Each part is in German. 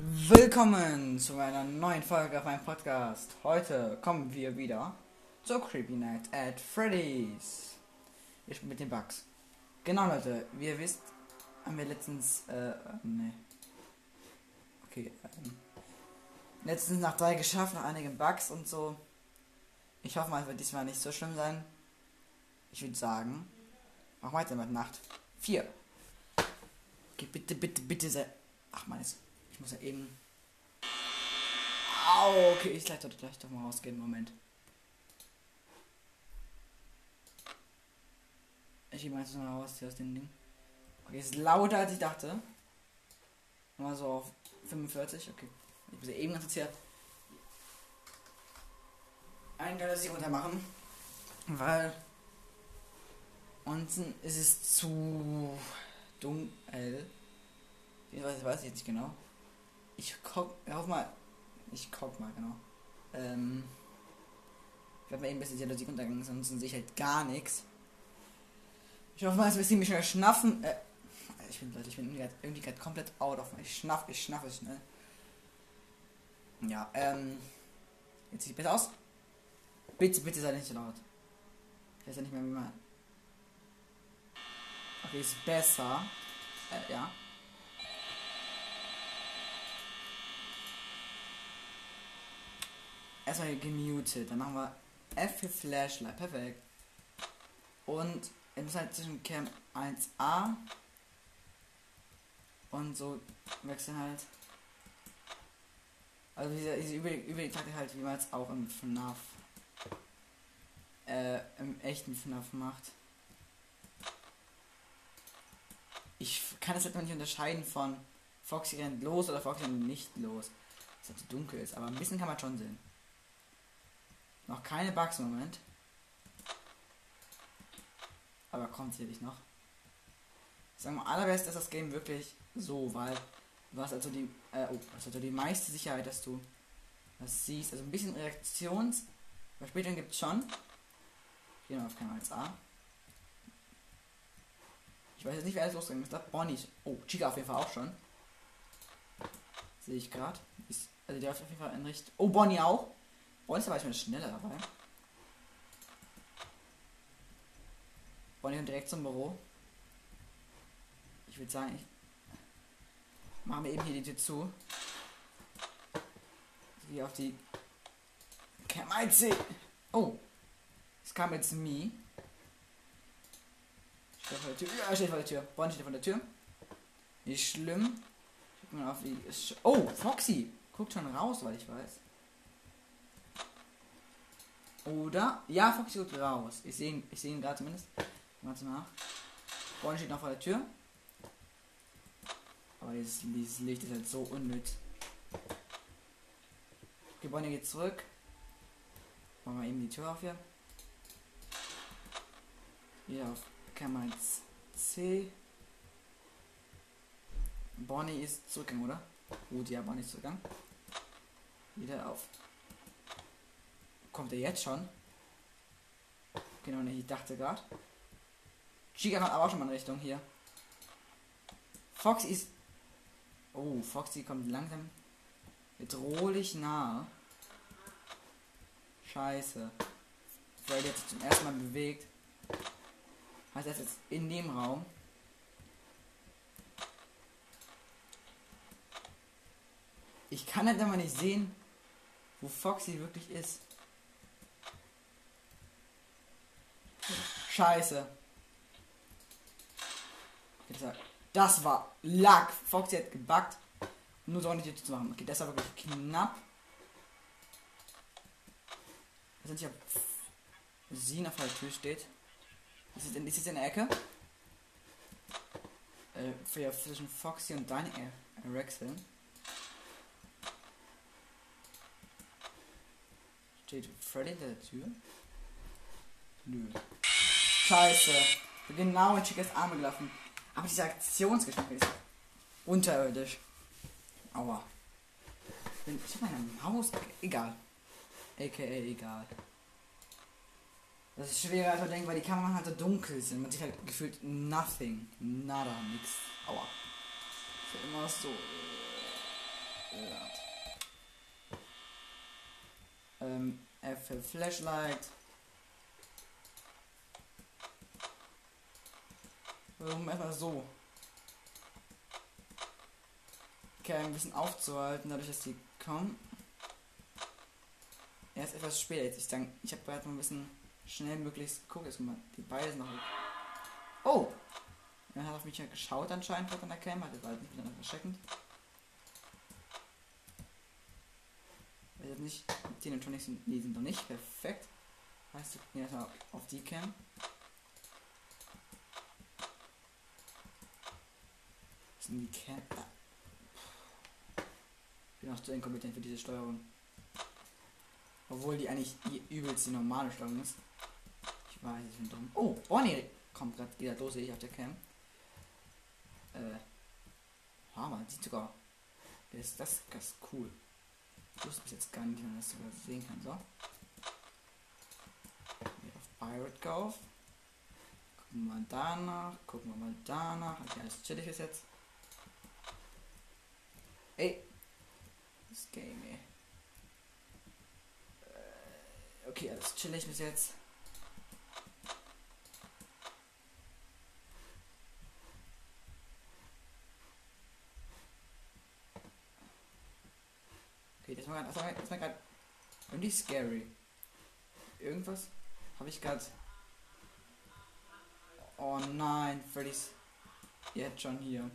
Willkommen zu einer neuen Folge auf meinem Podcast. Heute kommen wir wieder zur Creepy Night at Freddy's. Ich spiele mit den Bugs. Genau, Leute, wie ihr wisst, haben wir letztens, äh, ne. Okay, ähm, letztens nach drei geschafft, nach einigen Bugs und so. Ich hoffe mal, es wird diesmal nicht so schlimm sein. Ich würde sagen, mach weiter mit Nacht 4. Okay, bitte, bitte, bitte sei. Ach, meines. Ich muss ja eben. Au, okay, ich leite gleich doch mal rausgehen. Moment. Ich gehe mal jetzt mal raus hier aus dem Ding. Okay, ist lauter als ich dachte. Mal so auf 45, okay. Ich muss ja eben hier ein geiles Ding runter machen. Weil unten ist es zu dunkel. Ich weiß, ich weiß jetzt nicht genau. Ich guck, ich hoffe mal, ich guck mal genau. Ähm, ich werde mal eben ein bisschen die Musik untergegangen, sonst sehe ich halt gar nichts. Ich hoffe mal, dass wir mich schnell schnaffen. Äh, ich bin, Leute, ich bin irgendwie gerade komplett out of. Ich schnaff, ich schnaffe schnell. Ja, ähm, jetzt sieht besser aus. Bitte, bitte sei nicht laut. Ich weiß ja nicht mehr, wie man. Okay, ist besser. Äh, ja. Erstmal gemutet. Dann machen wir F für Flashlight. Perfekt. Und im halt zwischen Cam 1a und so wechseln halt. Also diese, diese Übertaktik halt, wie man es auch im FNAF äh, im echten FNAF macht. Ich kann es halt noch nicht unterscheiden von Foxy rennt los oder Foxy rennt nicht los. Dass es dunkel ist, aber ein bisschen kann man schon sehen. Noch keine Bugs im Moment. Aber kommt sicherlich noch. Sagen wir allerbest ist das Game wirklich so, weil du hast also die, äh, oh, also die meiste Sicherheit, dass du das siehst. Also ein bisschen Reaktions. Verspätung gibt es schon. Gehen wir auf Kanal 1a. Ich weiß jetzt nicht, wer alles losgegangen ist. Bonnie. Oh, Chica auf jeden Fall auch schon. Sehe ich gerade. Also der auf jeden Fall in Richtung. Oh, Bonnie auch. Bonnie war ich mal schneller dabei. Bonnie kommt direkt zum Büro. Ich würde sagen, ich mache mir eben hier die Tür zu. Wie auf die Cam 1 Oh. Es kam jetzt Me. Steht vor der Tür. Ja, steht vor der Tür. Bonnie steht vor der Tür. Nicht schlimm. Guck mal auf die. Oh, Foxy. Guckt schon raus, weil ich weiß. Oder, ja, Foxy guckt raus. Ich sehe ihn, ich sehe ihn gerade zumindest. Warte nach. Bonnie steht noch vor der Tür. Aber dieses, dieses Licht ist halt so unnütz. Okay, Bonnie geht zurück. Machen wir eben die Tür auf hier. Hier auf Kamera C. Bonnie ist zurückgegangen, oder? Gut, ja, Bonnie ist zurückgegangen. Wieder auf Kommt er jetzt schon? Genau, ne, ich dachte gerade. Chica kommt aber auch schon mal in Richtung hier. Foxy ist. Oh, Foxy kommt langsam bedrohlich nahe. Scheiße. Freddy hat sich zum ersten Mal bewegt. Heißt, ist jetzt in dem Raum. Ich kann halt immer nicht sehen, wo Foxy wirklich ist. Scheiße. Das war Lack. Foxy hat gebackt. Nur so nicht zu machen. Okay, das war wirklich knapp. Wir sind ja. Sie auf der Tür steht. Ist jetzt in, ist jetzt in der Ecke. Äh, für, zwischen Foxy und Dani äh, Rexel. Steht Freddy in der Tür? Nö. Scheiße. Genau in Chicas Arme gelaufen. Aber dieser Aktionsgeschmack ist unterirdisch. Aua. Ich hab meine Maus. Egal. AKA egal. Das ist schwerer als man denkt, weil die Kameras halt so dunkel sind. Man sieht halt gefühlt nothing. Nada, nix. Aua. Ist immer so. gehört. Ähm, F für Flashlight. Warum erstmal so? Okay, ein bisschen aufzuhalten, dadurch, dass die kommen. Er ist etwas spät jetzt. Ich denke, ich habe gerade mal ein bisschen schnell möglichst geguckt. Jetzt mal, die Beine sind noch. Oh! Er hat auf mich ja geschaut anscheinend von der Cam, hat war halt nicht. Weil jetzt nicht, die Electronics sind, die sind noch nicht perfekt. Heißt, gucken erstmal auf die Cam. Sind die Cam? Ich bin auch zu inkompetent für diese Steuerung. Obwohl die eigentlich die übelst die normale Steuerung ist. Ich weiß, ich bin dumm. Oh, Bonnie kommt gerade wieder los, sehe ich auf der Cam. Äh. Hammer, sieht sogar. Ist das ganz cool. Ich wusste bis jetzt gar nicht, wie man das sogar sehen kann. So. Hier auf Pirate Golf. Gucken wir mal danach. Gucken wir mal danach. Okay, alles chillig ist jetzt. Ey. Das Game, ey. Äh, okay, alles chillig bis jetzt. Okay, das war gerade, das war, gerade irgendwie scary. Irgendwas habe ich gerade. Oh nein, Freddy's jetzt schon hier.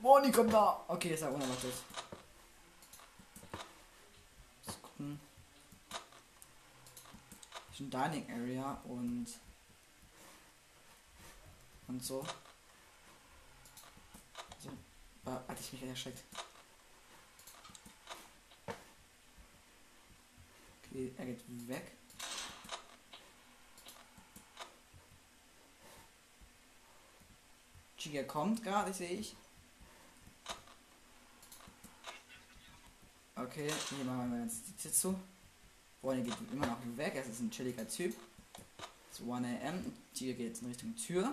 Bonnie kommt da. Okay, das war unerwartet. Let's gucken. Das ist ein Dining Area und und so. So, hatte ich mich erschreckt. Okay, er geht weg. Chica kommt gerade, sehe ich. Okay, hier machen wir jetzt die zu. Bonnie geht immer noch weg, es ist ein chilliger Typ. Es ist 1 am. Chica geht jetzt in Richtung Tür.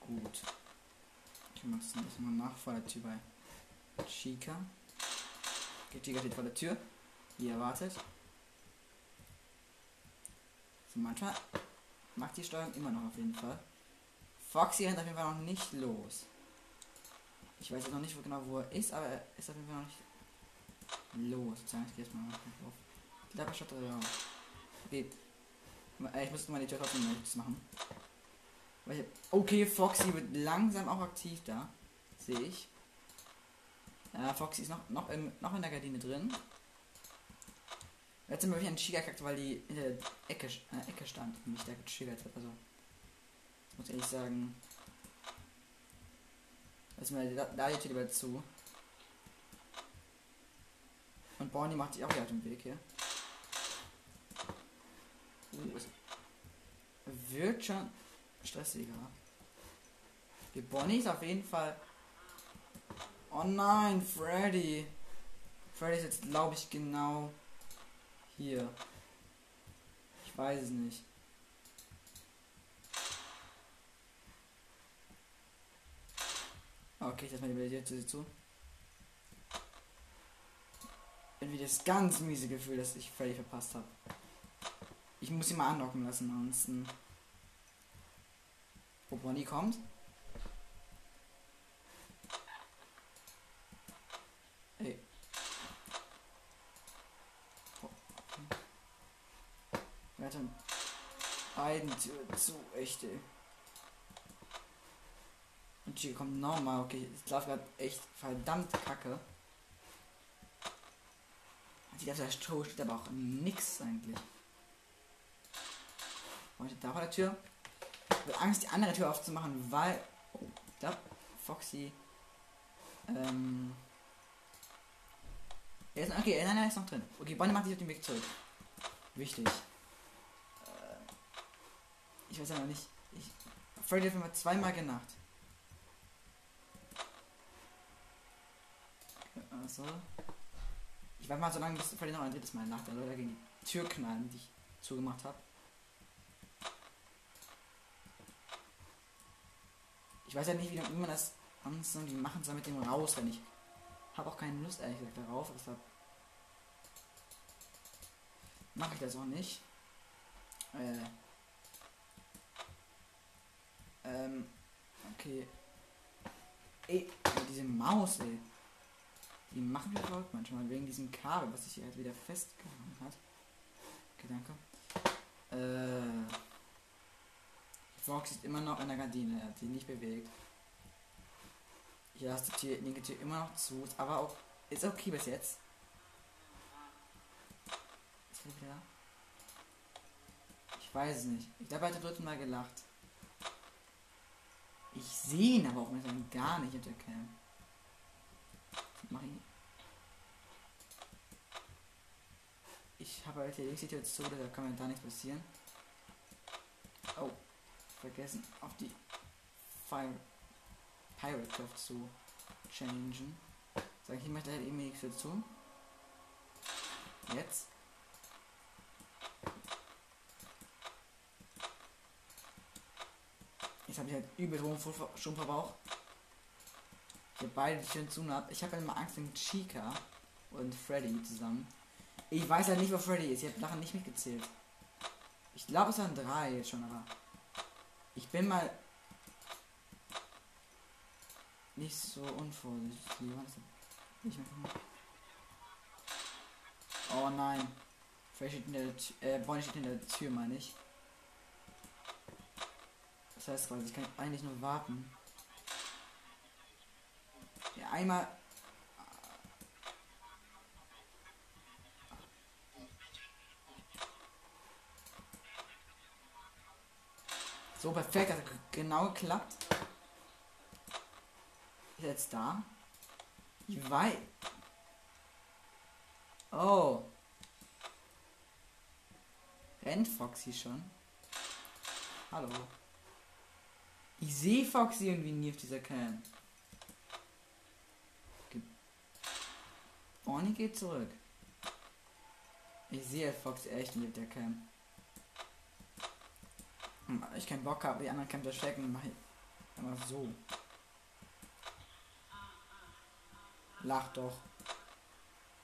Gut. Ich mache es ein bisschen nach vor der Tür bei Chica. Okay, Chica steht vor der Tür. Wie erwartet. So, manchmal macht die Steuerung immer noch auf jeden Fall. Foxy rennt auf jeden Fall noch nicht los. Ich weiß noch nicht wo genau, wo er ist, aber er ist auf jeden Fall noch nicht los. Ich gehe jetzt mal auf. Klapperstadt ja. Okay. Ich muss mal die Tür trotzdem machen. Okay, Foxy wird langsam auch aktiv da. Sehe ich. Äh, Foxy ist noch, noch, im, noch in der Gardine drin. Jetzt sind wir wieder ein Chica gekackt, weil die in der Ecke, äh, Ecke stand und mich da getriggert hat. Also, muss ich ehrlich sagen. Lass mal da, jetzt lieber zu. Und Bonnie macht sich auch wieder auf den Weg hier. Uh, wird schon stressiger. Die Bonnie ist auf jeden Fall Oh nein, Freddy. Freddy ist jetzt, glaube ich, genau hier. Ich weiß es nicht. Okay, ich lasse mal die Billette zu. Irgendwie das ganz miese Gefühl, dass ich Freddy verpasst habe. Ich muss ihn mal anlocken lassen, ansonsten. Wo Bonnie kommt. beiden Türen zu, echt, hier kommt nochmal, okay, ich laufe gerade echt verdammt kacke. Die ganze Show steht aber auch nix eigentlich. Und da vor der Tür. Ich habe Angst, die andere Tür aufzumachen, weil. Oh, da, Foxy. Ähm. Er ist, okay, nein, er ist noch drin. Okay, Bonnie macht sich auf den Weg zurück. Wichtig. Ich weiß ja noch nicht. Ich, Freddy hat mir zweimal genacht. Also. Ich warte mal so lange, bis Freddy noch ein drittes Mal nach der Leute gegen die Tür knallen, die ich zugemacht habe. Ich weiß ja nicht, wie, man das irgendwie machen soll mit dem raus, wenn ich habe auch keine Lust ehrlich gesagt darauf, deshalb mache ich das auch nicht. Äh, ähm, okay. Ey, diese Maus, ey. Die machen wir verrückt manchmal wegen diesem Kabel, was sich hier halt wieder festgehangen hat. Okay, danke. Äh. Fox ist immer noch in der Gardine, er hat sie nicht bewegt. Hier hast du die linke Tür immer noch zu, aber auch ist okay bis jetzt. Ist er wieder? Ich weiß es nicht. Ich glaube, er hat dritten Mal gelacht. Ich sehe ihn aber auch mit gar nicht in der Cam. Mach ihn. Ich habe halt jetzt so, da kann mir da nichts passieren. Oh, vergessen auf die Fire Pirate Craft zu changen. Sag ich, ich möchte halt eben nichts dazu. Jetzt. Jetzt habe ich halt übel hohen Stromverbrauch. Ich habe beide zu ab. Ich habe halt immer Angst mit Chica und Freddy zusammen. Ich weiß ja halt nicht, wo Freddy ist. Ich habe nachher nicht mitgezählt. Ich glaube, es waren drei jetzt schon, aber ich bin mal nicht so unvorsichtig. Nicht oh nein. Vielleicht steht in der Tür, äh, Bonnie steht in der Tür, meine ich. Das heißt quasi, ich kann eigentlich nur warten. Ja, einmal. So perfekt, hat genau geklappt. Ist jetzt da? Wie weit? Oh. Rennt Foxy schon? Hallo. Ich sehe Foxy irgendwie nie auf dieser Cam. Bonnie geht zurück. Ich sehe Foxy echt nicht der Cam. Hm, ich keinen Bock habe, die anderen Cam zu stecken, mache ich immer so. Lach doch.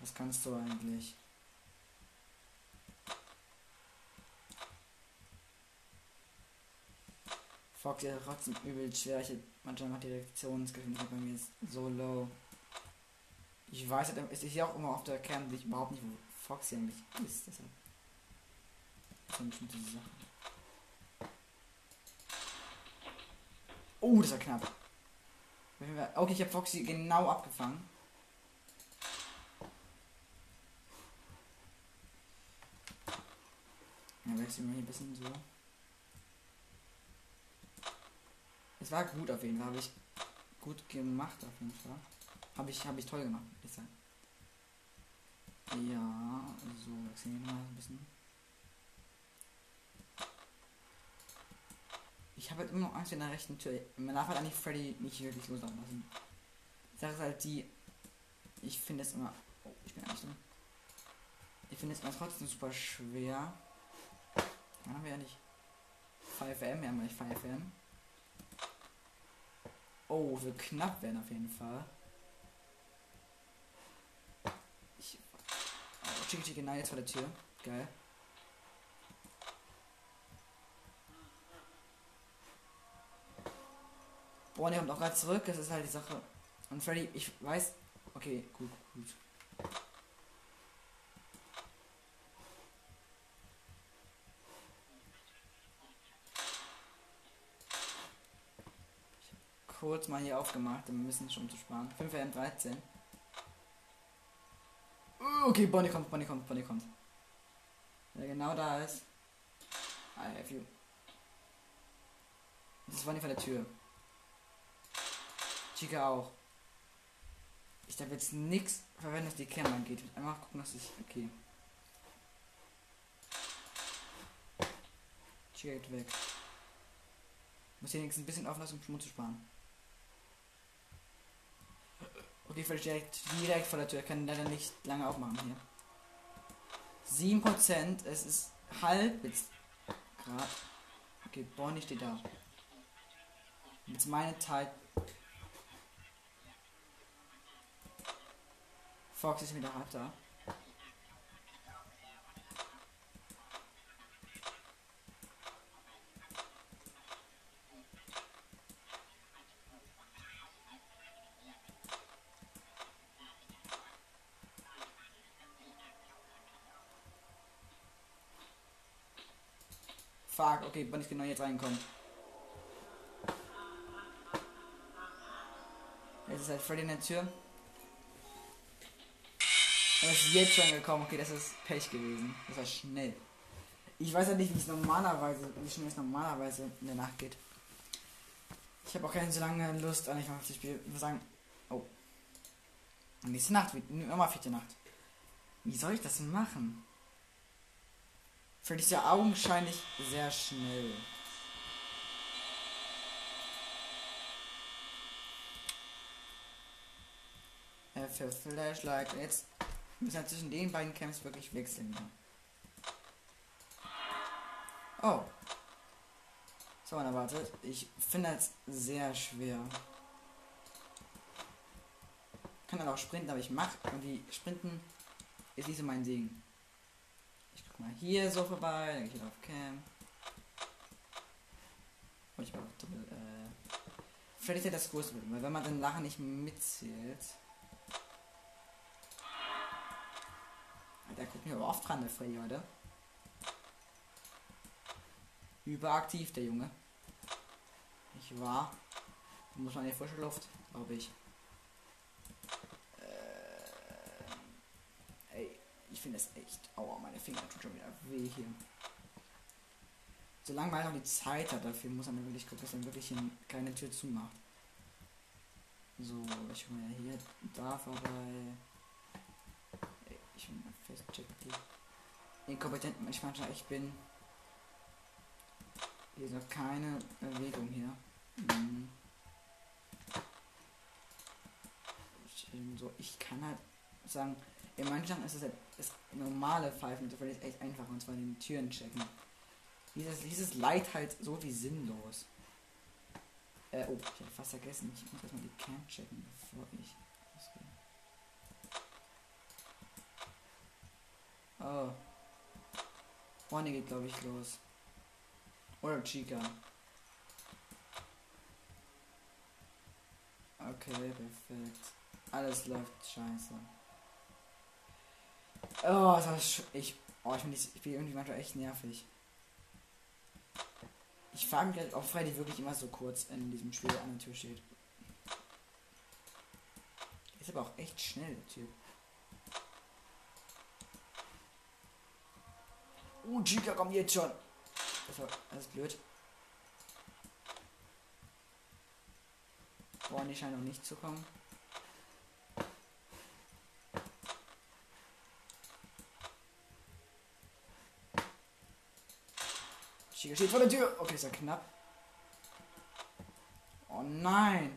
Was kannst du eigentlich? Fox ist trotzdem übel schwer. Ich, manchmal macht die Reaktionsgeschwindigkeit bei mir ist so low. Ich weiß, es ist ja auch immer auf der Kern, ich überhaupt nicht, wo Fox hier eigentlich ist. Deshalb sind schon diese Sachen. Oh, das war knapp. Okay, ich habe Foxy genau abgefangen. Ja, wechseln wir hier ein bisschen so. Es war gut auf jeden Fall. Habe ich gut gemacht auf jeden Fall. Habe ich, habe ich toll gemacht, würde ich sagen. Ja, so, wechseln wir mal ein bisschen. Ich habe halt immer noch Angst in der rechten Tür. Man darf halt eigentlich Freddy nicht wirklich loslaufen lassen. Die Sache ist halt die, ich finde es immer. Oh, ich bin eigentlich so. Ich finde es immer trotzdem super schwer. Dann haben wir ja nicht 5M, wir haben nicht 5M. Oh, wir knapp werden auf jeden Fall. Chicky Chicky, nein, jetzt vor der Tür. Geil. Boah, der kommt auch gerade zurück, das ist halt die Sache. Und Freddy, ich weiß. Okay, gut, gut. kurz mal hier aufgemacht, um ein bisschen schon zu sparen. 5 m 13. Okay, Bonnie kommt, Bonnie kommt, Bonnie kommt. Wer genau da ist. I have you. Das ist Bonnie vor der Tür. Chica auch. Ich darf jetzt nichts verwenden, was die Cam angeht. Einfach gucken, dass ich. Okay. Chica geht weg. Muss hier wenigstens ein bisschen auflassen, um Schmutz zu sparen. Okay, vielleicht direkt, direkt vor der Tür. Ich kann leider nicht lange aufmachen hier. 7%, es ist halb jetzt gerade. Okay, Bonnie steht da. Jetzt meine Zeit. Fox ist wieder hart da. Okay, wann ich genau jetzt reinkommen. Jetzt ist halt Freddy in der Tür. Er ist jetzt schon gekommen. Okay, das ist Pech gewesen. Das war schnell. Ich weiß ja nicht, wie es normalerweise, wie schnell es normalerweise in der Nacht geht. Ich habe auch keine so lange Lust an ich mache das Spiel. Ich würde sagen, oh. Nächste Nacht, nochmal vierte Nacht. Wie soll ich das machen? Ist ja augenscheinlich sehr schnell. Er für Flashlight. Jetzt müssen wir zwischen den beiden Camps wirklich wechseln. Oh. So, dann. Ich finde es sehr schwer. Ich kann dann auch sprinten, aber ich mache irgendwie sprinten ist nicht so mein Ding. Mal hier so vorbei, dann gehe ich auf Cam. Und ich brauche Doppel, äh. Vielleicht ist ja das größte weil wenn man den Lachen nicht mitzählt. Der guckt mir aber oft dran, der Freddy heute. Überaktiv, der Junge. Ich war. Muss man in die frische Luft, glaube ich. Äh, ey, ich finde es echt. Aua, meine Finger tun schon wieder weh hier. Solange man auch die Zeit hat, dafür muss man wirklich gucken, dass man wirklich keine Tür zumacht. So, ich komme ja hier da vorbei. Ich bin festchecken, wie inkompetent manchmal ich bin. Hier ist noch keine Bewegung hier. Mhm. So, ich kann halt sagen, in manchen ist es halt normale Pfeifen ist echt einfach und zwar den Türen checken. Dieses, dieses Leid halt so wie sinnlos. Äh, oh, ich habe fast vergessen. Ich muss erstmal die Cam checken, bevor ich Oh. Bonnie geht, glaube ich, los. Oder Chica. Okay, perfekt. Alles läuft scheiße. Oh, das ich. Oh, ich bin, ich bin irgendwie manchmal echt nervig. Ich frage mich, ob Freddy wirklich immer so kurz in diesem Spiel an der Tür steht. Ist aber auch echt schnell, der Typ. Uh, Chica kommt jetzt schon. Das war alles blöd. Boah, die scheint noch nicht zu kommen. Chica steht vor der Tür. Okay, ist ja knapp. Oh nein.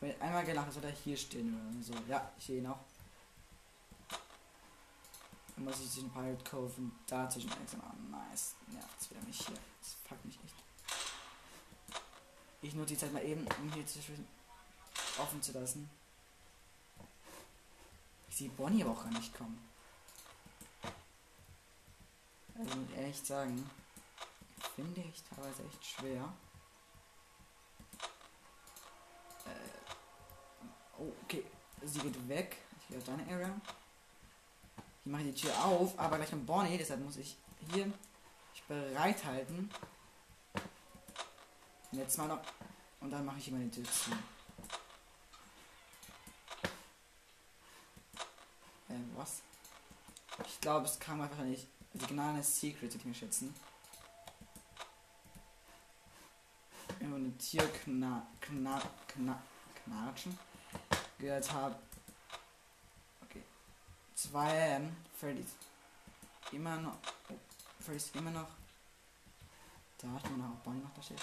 Wenn einmal gelacht, soll er hier stehen so. Ja, ich sehe ihn auch. Dann muss ich den Pirate kaufen. Da zwischen Exen. Oh, nice. Nervt's wieder mich hier. Das packt mich echt. Ich nutze die Zeit mal eben, um hier zwischen offen zu lassen. Ich sehe Bonnie aber auch gar nicht kommen. Also muss ehrlich sagen, finde ich teilweise echt schwer. Äh, oh, okay. Sie geht weg. Ich gehe auf deine Area. Ich mache die Tür auf, aber gleich ein Bonnie, deshalb muss ich hier mich bereithalten. Jetzt mal noch. Und dann mache ich immer die Tür zu. Äh, was? Ich glaube, es kam einfach nicht. Signale Secret, die ich mir schätzen. Eine Tier kna, kna, kna, knatschen gehört habe. 2 ähm, Freddy immer noch. Oh, ist immer noch. Da hat man auch Bonnie noch da steht.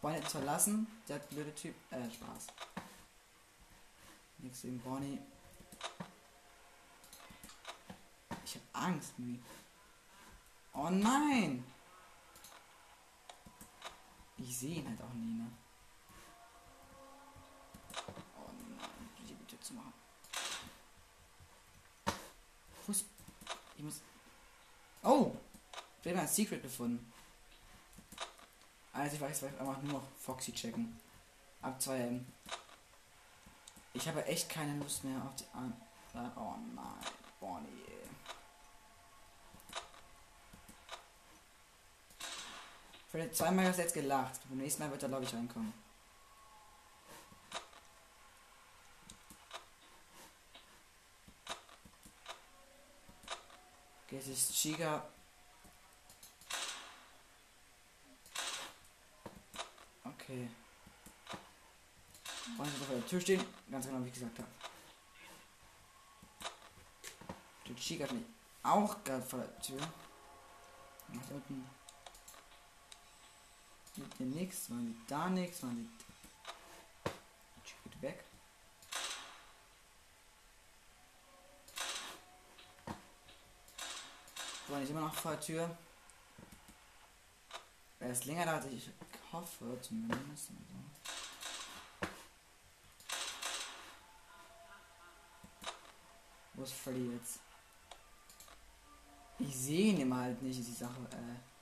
Bonnie hat verlassen. Der blöde Typ. Äh, Spaß. Nichts gegen Bonnie. Ich hab Angst, wie. Oh nein! Ich sehe ihn halt auch nie, ne? Oh nein, die Tür zu machen. Fuß. Ich muss. Oh! Ich habe ein Secret gefunden. Also ich weiß, ich einfach nur noch Foxy checken. Ab 2 M. Ich habe echt keine Lust mehr auf die an. Oh nein, Bonnie. Für zweimal hast du jetzt gelacht. Beim nächsten Mal wird er, glaube ich, reinkommen. Okay, es ist Chiga. Okay. Wollen Sie vor der Tür stehen? Ganz genau, wie ich gesagt habe. Der Chica hat mich auch gerade vor der Tür. Nach unten. Hier nichts, man sieht da nichts, man sieht. Geht weg. War nicht immer noch vor der Tür. Er ist länger da, als ich hoffe, zumindest. Wo ist Freddy jetzt? Ich sehe ihn immer halt nicht, ist die Sache. Äh.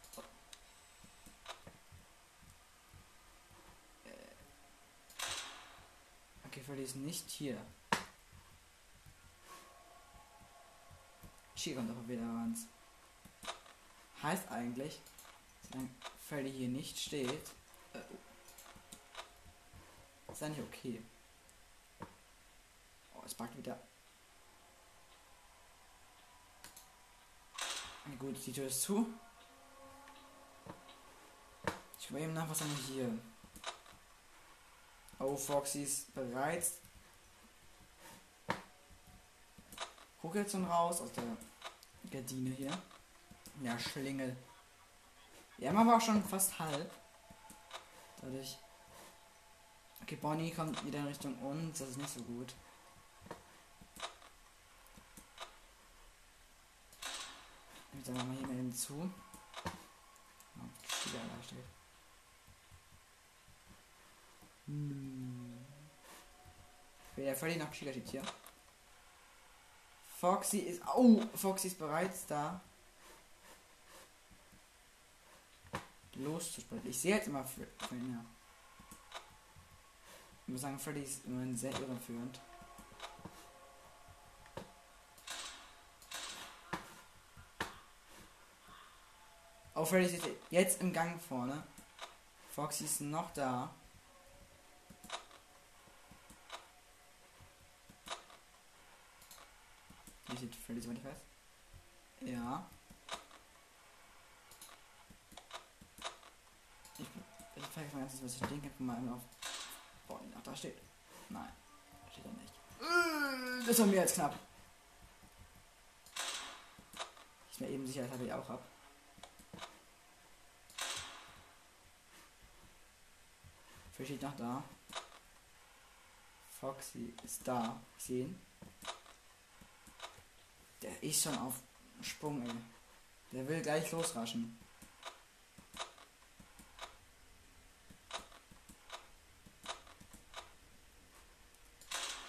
Ist nicht hier. Chi kommt aber wieder ran. Heißt eigentlich, solange Freddy hier nicht steht, äh, ist eigentlich okay. Oh, es backt wieder. Na gut, die Tür ist zu. Ich gucke eben nach, was haben wir hier. Oh, Foxy ist bereit. Guck jetzt schon raus aus der Gardine hier. Ja, Schlingel. Ja, man war schon fast halb. Dadurch. Okay, Bonnie kommt wieder in Richtung uns. Das ist nicht so gut. Jetzt wir mal hier mal hinzu. Oh, da steht. Hm. Der Freddy nach steht hier. Foxy ist. Oh, Foxy ist bereits da. Loszuspringen. Ich sehe jetzt immer für ja. Ich muss sagen, Freddy ist immerhin sehr irreführend. Oh, Freddy ist jetzt im Gang vorne. Foxy ist noch da. Wie sieht Freddy so fest? Ja. Ich, ich zeige mal ganz was ich denke. Mal auf. Boah, ach, da steht. Nein. Da steht er nicht. Das war mir jetzt knapp. Ich mir eben Sicherheit habe ich auch ab. Fisch steht noch da. Foxy ist da. Ich sehe ihn. Der ist schon auf Sprung, ey. Der will gleich losraschen.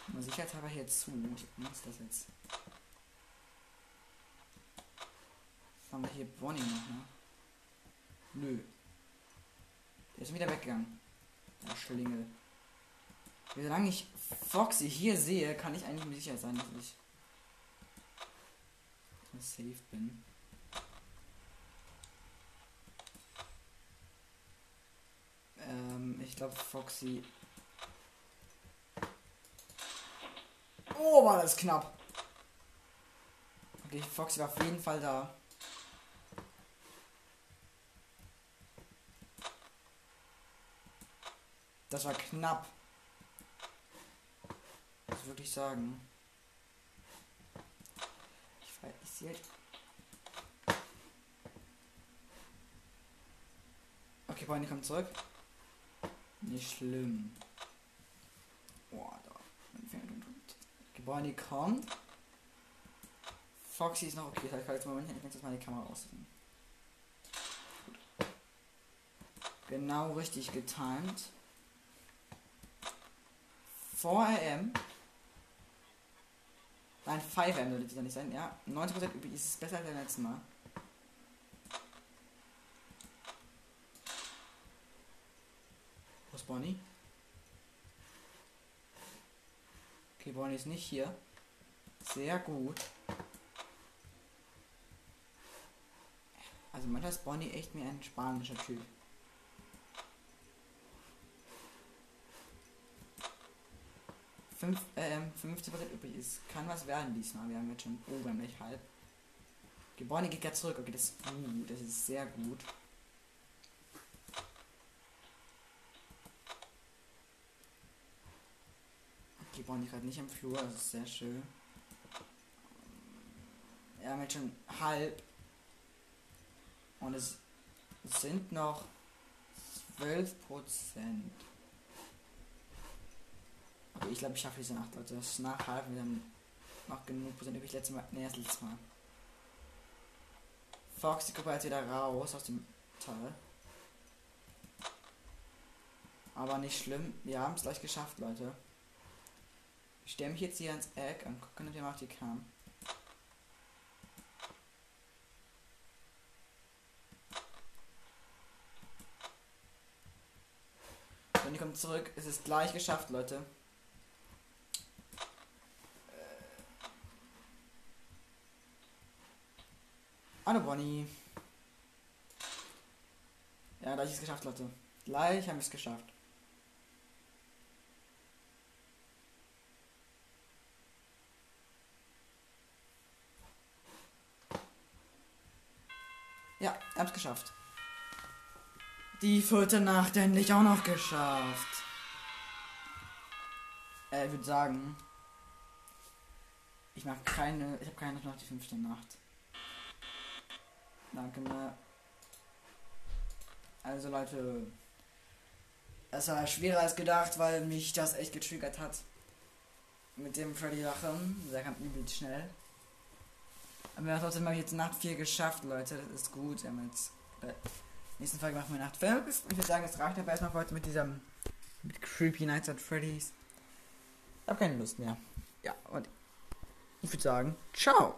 Mal sicherheitshalber hier zu. Was ist das jetzt? Haben wir hier Bonnie noch, ne? Nö. Der ist wieder weggegangen. Der Schlingel. Solange ich Foxy hier sehe, kann ich eigentlich mir sicher sein, dass ich safe bin. Ähm, ich glaube Foxy. Oh, war das knapp. Okay, Foxy war auf jeden Fall da. Das war knapp. Würde ich sagen. Sehe. Okay, Bonnie kommt zurück. Nicht schlimm. Boah, da. Okay, kommt. Foxy ist noch okay. Ich kann jetzt mal, ich jetzt mal die Kamera aussuchen. Genau richtig getimed. 4 am. Nein, 5 am sollte es nicht sein. Ja, 90% ist es besser als beim letzten Mal. Wo ist Bonnie? Okay, Bonnie ist nicht hier. Sehr gut. Also manchmal ist Bonnie echt mir ein spanischer Typ. Fünf, ähm, 50% übrig ist. Kann was werden diesmal. Wir haben jetzt schon haben nicht halb. Bonnie geht gerade zurück. Okay, das ist gut. Das ist sehr gut. Bonnie gerade nicht im Flur. Das ist sehr schön. Wir haben jetzt schon halb. Und es sind noch 12 Prozent. Okay, ich glaube, ich schaffe diese Nacht, Leute. Das ist nach halb, wir haben noch genug Prozent übrig. Letztes Mal, nee, das letzte Mal. Fox, die Gruppe jetzt wieder raus aus dem Teil. Aber nicht schlimm. Wir haben es gleich geschafft, Leute. Ich stelle mich jetzt hier ans Eck und gucke, ob ihr mal die kam. Und die kommt zurück. Es ist gleich geschafft, Leute. Hallo Bonnie. Ja, gleich ist es geschafft, Leute. Gleich haben wir es geschafft. Ja, hab's geschafft. Die vierte Nacht endlich auch noch geschafft. Äh, ich würde sagen, ich mache keine, ich habe keine noch die fünfte Nacht. Danke mal. Also Leute, es war schwerer als gedacht, weil mich das echt getriggert hat. Mit dem Freddy Lachen. Der kam übel schnell. Aber trotzdem mal jetzt Nacht 4 geschafft, Leute. Das ist gut. Wir haben jetzt. Äh, nächsten Folge machen wir Nacht 5. Ich würde sagen, es reicht aber erstmal heute mit diesem. Mit Creepy Nights at Freddy's. Ich habe keine Lust mehr. Ja, und ich würde sagen, ciao.